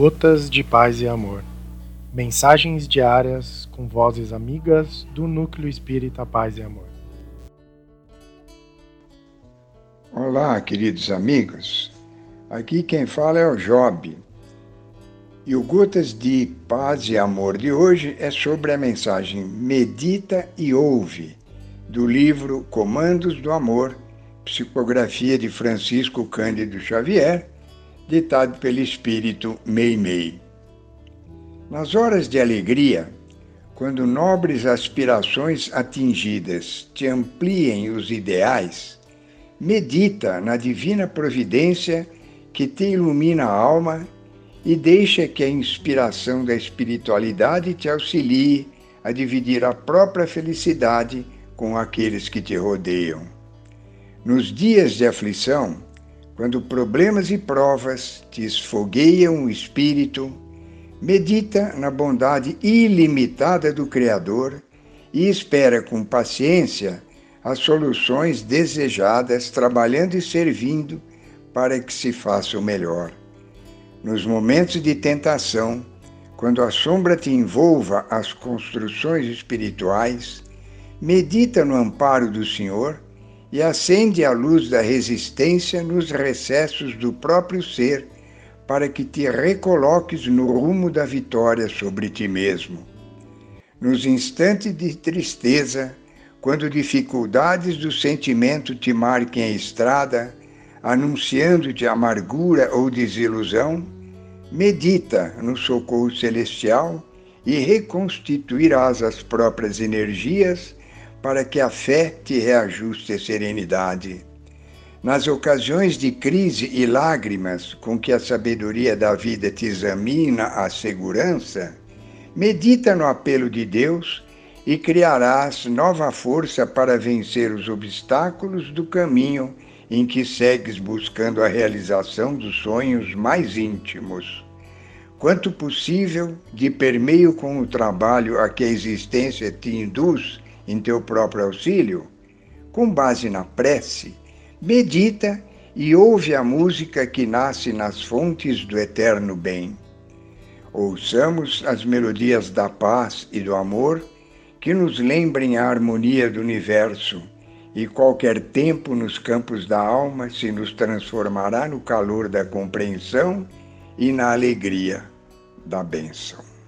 Gotas de Paz e Amor. Mensagens diárias com vozes amigas do Núcleo Espírita Paz e Amor. Olá, queridos amigos. Aqui quem fala é o Job. E o Gotas de Paz e Amor de hoje é sobre a mensagem Medita e Ouve, do livro Comandos do Amor, psicografia de Francisco Cândido Xavier ditado pelo espírito Meimei. Nas horas de alegria, quando nobres aspirações atingidas te ampliem os ideais, medita na divina providência que te ilumina a alma e deixa que a inspiração da espiritualidade te auxilie a dividir a própria felicidade com aqueles que te rodeiam. Nos dias de aflição, quando problemas e provas te esfogueiam o espírito, medita na bondade ilimitada do Criador e espera com paciência as soluções desejadas, trabalhando e servindo para que se faça o melhor. Nos momentos de tentação, quando a sombra te envolva as construções espirituais, medita no amparo do Senhor e acende a luz da resistência nos recessos do próprio ser, para que te recoloques no rumo da vitória sobre ti mesmo. Nos instantes de tristeza, quando dificuldades do sentimento te marquem a estrada, anunciando-te amargura ou desilusão, medita no socorro celestial e reconstituirás as próprias energias para que a fé te reajuste a serenidade. Nas ocasiões de crise e lágrimas com que a sabedoria da vida te examina a segurança, medita no apelo de Deus e criarás nova força para vencer os obstáculos do caminho em que segues buscando a realização dos sonhos mais íntimos. Quanto possível, de permeio com o trabalho a que a existência te induz, em teu próprio auxílio, com base na prece, medita e ouve a música que nasce nas fontes do eterno bem. Ouçamos as melodias da paz e do amor que nos lembrem a harmonia do universo e qualquer tempo nos campos da alma se nos transformará no calor da compreensão e na alegria da bênção.